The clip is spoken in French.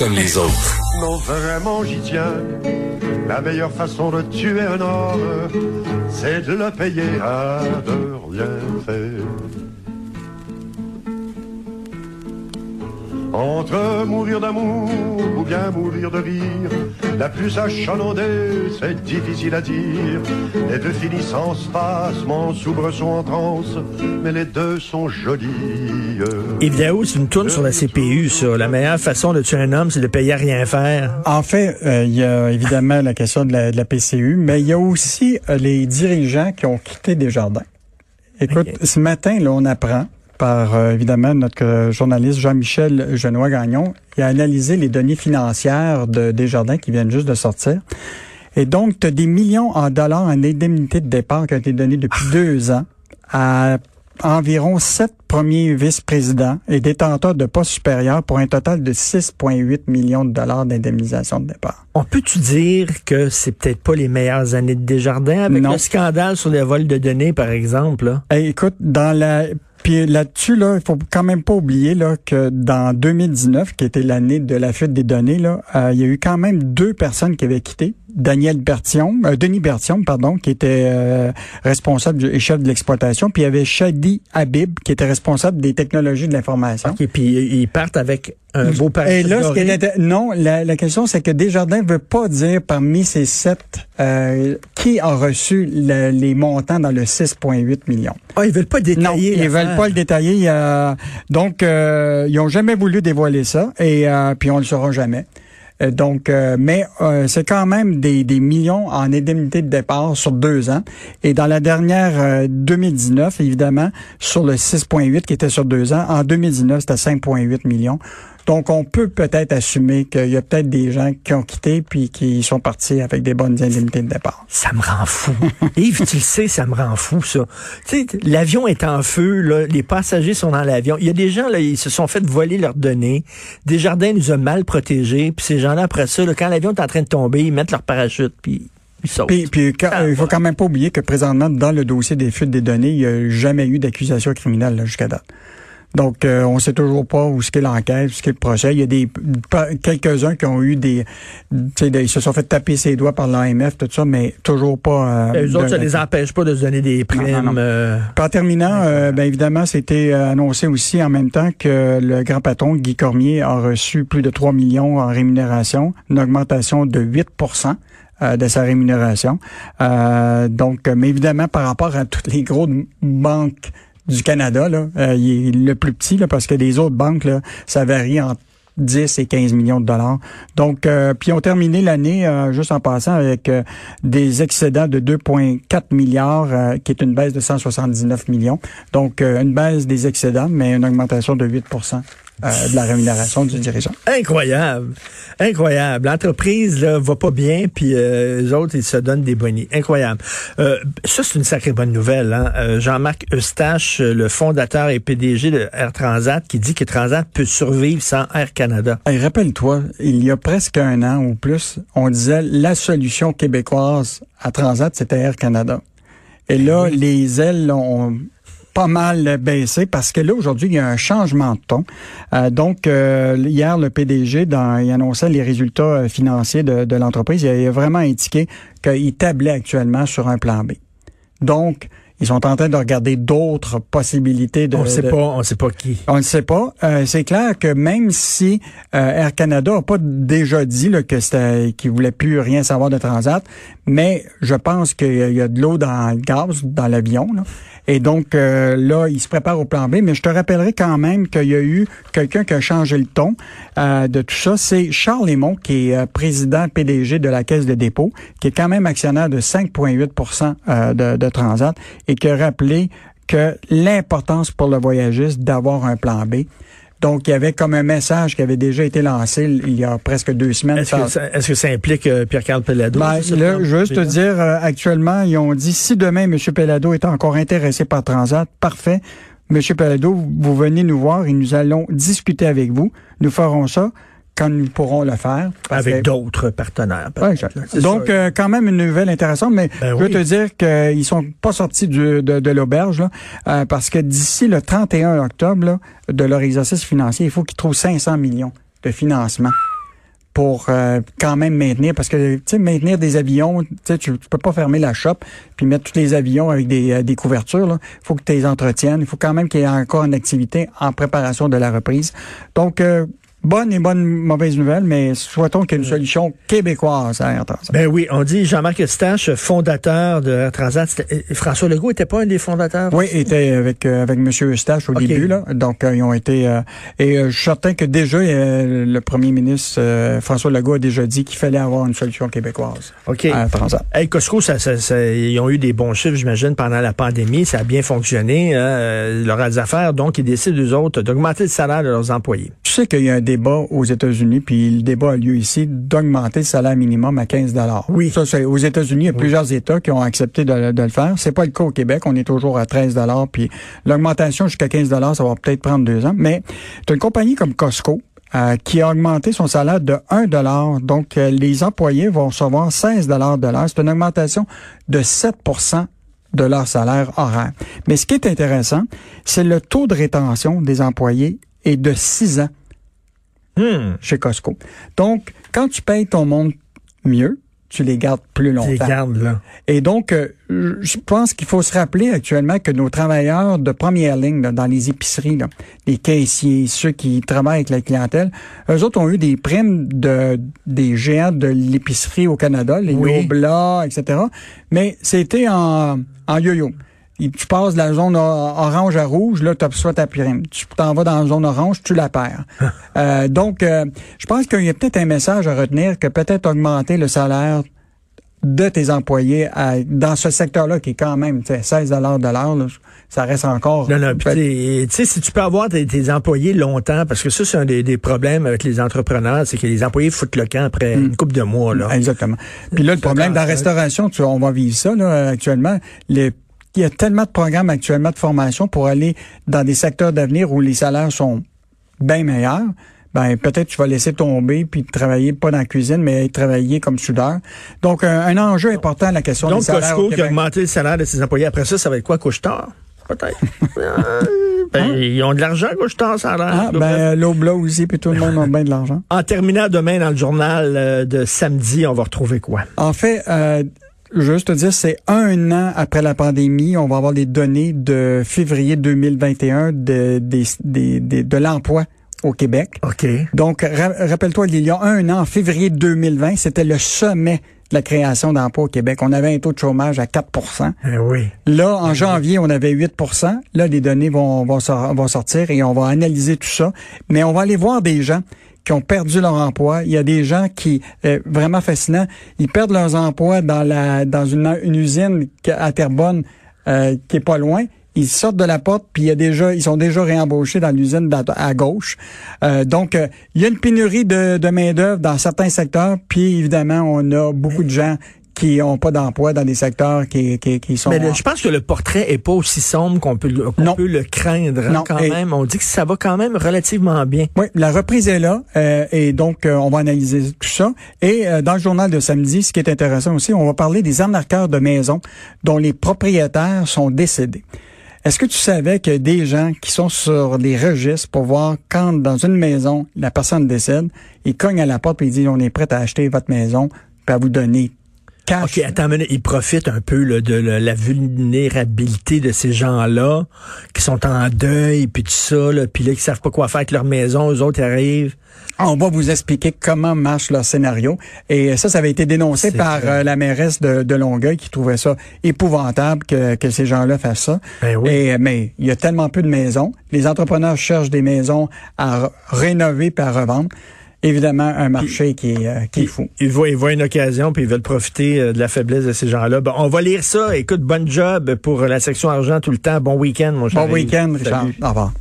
comme les autres. Non, vraiment, j'y tiens. La meilleure façon de tuer un homme, c'est de le payer à de rien faire. Entre mourir d'amour ou bien mourir de rire, la plus achalandée, c'est difficile à dire. Les deux finissent en spasme, en soubresaut, en transe, mais les deux sont jolis. Évidemment, c'est une tourne sur la CPU, ça? La meilleure façon de tuer un homme, c'est de payer à rien faire. En fait, euh, il y a évidemment la question de la, de la PCU, mais il y a aussi euh, les dirigeants qui ont quitté Desjardins. Écoute, Ok. ce matin, là, on apprend par euh, évidemment notre euh, journaliste Jean-Michel Genois-Gagnon. Il a analysé les données financières de Desjardins qui viennent juste de sortir. Et donc, tu as des millions en dollars en indemnité de départ qui ont été donnés depuis deux ans à environ sept premiers vice-présidents et détenteurs de postes supérieurs pour un total de 6,8 millions de dollars d'indemnisation de départ. On peut-tu dire que c'est peut-être pas les meilleures années de Desjardins avec Non. le scandale sur les vols de données, par exemple? Là? Hey, écoute, dans la puis là-dessus là, il faut quand même pas oublier là que dans 2019, qui était l'année de la fuite des données là, euh, il y a eu quand même deux personnes qui avaient quitté. Daniel Bertion, euh, Denis Bertion, pardon, qui était euh, responsable du- et chef de l'exploitation, puis il y avait Shadi Habib, qui était responsable des technologies de l'information. OK, puis ils partent avec un beau Et là, ce est- non, la, la question, c'est que Desjardins veut pas dire parmi ces sept euh, qui a reçu le- les montants dans le 6,8 millions. Ah, ils veulent pas détailler Non, ils l'affaire. veulent pas le détailler. A- donc, euh, ils ont jamais voulu dévoiler ça, et euh, puis on le saura jamais. Euh, Donc, euh, mais euh, c'est quand même des, des millions en indemnité de départ sur deux ans. Et dans la dernière euh, 2019, évidemment, sur le 6,8 qui était sur deux ans, en 2019, c'était 5,8 millions. Donc, on peut peut-être assumer qu'il y a peut-être des gens qui ont quitté puis qui sont partis avec des bonnes indemnités de départ. Ça me rend fou. Yves, tu le sais, ça me rend fou, ça. Tu sais, l'avion est en feu, là, les passagers sont dans l'avion. Il y a des gens, là, ils se sont fait voler leurs données. Desjardins nous a mal protégés. Puis ces gens-là, après ça, là, quand l'avion est en train de tomber, ils mettent leur parachute, puis. Puis, puis quand- Ah, il faut quand même pas oublier que présentement, dans le dossier des fuites des données, il n'y a jamais eu d'accusation criminelle jusqu'à date. Donc, euh, on sait toujours pas où ce qu'est l'enquête, où ce qu'est le procès. Il y a des quelques-uns qui ont eu des, ils se sont fait taper ses doigts par l'AMF, tout ça, mais toujours pas. Euh, Eux autres, ça les empêche pas de se donner des primes. non, non. euh, en terminant, euh, ben évidemment, c'était euh, annoncé aussi en même temps que le grand patron Guy Cormier a reçu plus de 3 millions en rémunération, une augmentation de 8% euh, de sa rémunération. Euh, donc, mais évidemment, par rapport à toutes les grosses banques du Canada, là, euh, il est le plus petit, là, parce que les autres banques, là, ça varie entre 10 et 15 millions de dollars. Donc, euh, puis on terminé l'année, euh, juste en passant, avec euh, des excédents de 2,4 milliards, euh, qui est une baisse de 179 millions. Donc, euh, une baisse des excédents, mais une augmentation de 8 euh, de la rémunération du dirigeant. Incroyable. Incroyable. L'entreprise là va pas bien, puis euh, les autres, ils se donnent des bonnies. Incroyable. Euh, ça, c'est une sacrée bonne nouvelle. Hein? Euh, Jean-Marc Eustache, euh, le fondateur et PDG de Air Transat, qui dit que Transat peut survivre sans Air Canada. Hey, Rappelle-toi, il y a presque un an ou plus, on disait la solution québécoise à Transat, c'était Air Canada. Et là, les ailes ont pas mal baissé parce que là, aujourd'hui, il y a un changement de ton. Euh, donc, euh, hier, le PDG, dans, il annonçait les résultats euh, financiers de, de l'entreprise. Il a, il a vraiment indiqué qu'il tablait actuellement sur un plan B. Donc, ils sont en train de regarder d'autres possibilités de... on sait de- pas, on sait pas qui. on ne sait pas. Euh, c'est clair que même si euh, Air Canada n'a pas déjà dit là, que c'était qu'il voulait plus rien savoir de Transat, mais je pense qu'il y a- de l'eau dans le gaz dans l'avion. là. Et donc euh, là, il se prépare au plan B. Mais je te rappellerai quand même qu'il y a eu quelqu'un qui a changé le ton euh, de tout ça. C'est Charles Lemont, qui est euh, président PDG de la Caisse de dépôt, qui est quand même actionnaire de 5,8 euh, de, de Transat et qui a rappelé que l'importance pour le voyagiste d'avoir un plan B. Donc, il y avait comme un message qui avait déjà été lancé il y a presque deux semaines. Est-ce que, ça- est-ce que ça implique euh, Pierre-Carl Pellado? Ben, là, juste te dire, euh, actuellement, ils ont dit, si demain M. Pellado est encore intéressé par Transat, parfait. M. Pellado, vous venez nous voir et nous allons discuter avec vous. Nous ferons ça quand nous pourrons le faire. Avec d'autres partenaires. Ouais, donc, ça. euh, quand même une nouvelle intéressante, mais Ben je veux oui. te dire qu'ils sont pas sortis du- de, de l'auberge, là, euh, parce que d'ici le 31 octobre là, de leur exercice financier, il faut qu'ils trouvent 500 millions de financement pour euh, quand même maintenir, parce que tu sais, maintenir des avions, tu tu peux pas fermer la shop puis mettre tous les avions avec des, euh, des couvertures. Il faut que tu les entretiennes. Il faut quand même qu'il y ait encore une activité en préparation de la reprise. Donc, euh, bonne et bonne mauvaise nouvelle, mais souhaitons qu'il y ait une solution québécoise à Air Transat. Ben oui, on dit Jean-Marc Eustache, fondateur de Air Transat. François Legault était pas un des fondateurs? Oui, il était avec euh, avec Monsieur Eustache au début là. Donc euh, ils ont été euh, et je suis certain que déjà le premier ministre François Legault a déjà dit qu'il fallait avoir une solution québécoise. OK. À Air Transat. Hey, Costco, ça, ça, ça, ils ont eu des bons chiffres, j'imagine, pendant la pandémie. Ça a bien fonctionné. Hein, leurs affaires, donc ils décident eux autres d'augmenter le salaire de leurs employés. Tu sais qu'il y a un débat aux États-Unis, puis le débat a lieu ici, d'augmenter le salaire minimum à 15 Oui. Ça, c'est aux États-Unis, il y a plusieurs États qui ont accepté de, de le faire. C'est pas le cas au Québec. On est toujours à 13 puis l'augmentation jusqu'à 15 ça va peut-être prendre deux ans. Mais tu as une compagnie comme Costco, euh, qui a augmenté son salaire de 1 Donc, euh, les employés vont recevoir 16 de l'heure. C'est une augmentation de 7% de leur salaire horaire. Mais ce qui est intéressant, c'est le taux de rétention des employés est de 6 ans. Hmm. chez Costco. Donc, quand tu payes ton monde mieux, tu les gardes plus longtemps. Tu les gardes, là. Et donc, euh, je pense qu'il faut se rappeler actuellement que nos travailleurs de première ligne dans les épiceries, les caissiers, ceux qui travaillent avec la clientèle, eux autres ont eu des primes de des géants de l'épicerie au Canada, les oui. Etc. Mais c'était en, en yo-yo tu passes de la zone orange à rouge, là, tu reçois ta prime. Tu t'en vas dans la zone orange, tu la perds. euh, donc, euh, je pense qu'il y a peut-être un message à retenir que peut-être augmenter le salaire de tes employés dans ce secteur-là qui est quand même 16 de l'heure, ça reste encore... Non, non, tu sais, si tu peux avoir tes, employés longtemps, parce que ça, c'est un des, problèmes avec les entrepreneurs, c'est que les employés foutent le camp après mm. une couple de mois. Là. Exactement. Puis là, le problème dans la restauration, tu, on va vivre ça là, actuellement, les il y a tellement de programmes actuellement de formation pour aller dans des secteurs d'avenir où les salaires sont bien meilleurs. Ben peut-être tu vas laisser tomber puis travailler pas dans la cuisine mais travailler comme soudeur. Donc un, enjeu important la question Donc, des salaires. Donc Costco qui a augmenté le salaire de ses employés après ça ça va être quoi couche-tard Peut-être. Ben, hein? Ils ont de l'argent, ça a l'air. Ah, ben, l'Obla aussi, puis tout le monde a bien de l'argent. En terminant demain dans le journal euh, de samedi, on va retrouver quoi? En fait, euh, Juste te dire, c'est un an après la pandémie. On va avoir les données de février 2021 de, de, de l'emploi au Québec. OK. Donc, rappelle-toi, il y a un an, en février 2020, c'était le sommet de la création d'emplois au Québec. On avait un taux de chômage à 4 eh oui. Là, en janvier, on avait 8% Là, les données vont, vont, vont sortir et on va analyser tout ça. Mais on va aller voir des gens ont perdu leur emploi. Il y a des gens qui, euh, vraiment fascinant, ils perdent leurs emplois dans la dans une, une usine à Terrebonne euh, qui est pas loin. Ils sortent de la porte, puis il y a déjà, ils sont déjà réembauchés dans l'usine à gauche. Euh, donc, euh, il y a une pénurie de, de main d'œuvre dans certains secteurs, puis évidemment, on a beaucoup de gens qui n'ont pas d'emploi dans des secteurs qui, qui, qui sont... Mais je pense que le portrait est pas aussi sombre qu'on peut, peut le craindre hein, non. quand même. On dit que ça va quand même relativement bien. Oui, la reprise est là euh, et donc euh, on va analyser tout ça. Et euh, dans le journal de samedi, ce qui est intéressant aussi, on va parler des arnaqueurs de maisons dont les propriétaires sont décédés. Est-ce que tu savais que des gens qui sont sur les registres pour voir quand dans une maison la personne décède, ils cognent à la porte et ils disent on est prêt à acheter votre maison puis à vous donner OK, attends une Ils profitent un peu de la vulnérabilité de ces gens-là qui sont en deuil, puis tout ça, là, puis là, qui savent pas quoi faire avec leur maison. Eux autres, ils arrivent. On va vous expliquer comment marche leur scénario. Et ça, ça avait été dénoncé par euh, la mairesse de, Longueuil qui trouvait ça épouvantable que, que ces gens-là fassent ça. Ben oui. Et, mais il y a tellement peu de maisons. Les entrepreneurs cherchent des maisons à rénover puis à revendre évidemment un marché qui, est, euh, qui est fou. Ils voient, ils voient une occasion puis ils veulent profiter euh, de la faiblesse de ces gens-là. Bon, on va lire ça. Écoute, bon job pour la section argent tout le temps. Bon week-end, mon cher. Bon week-end, Richard. Au revoir.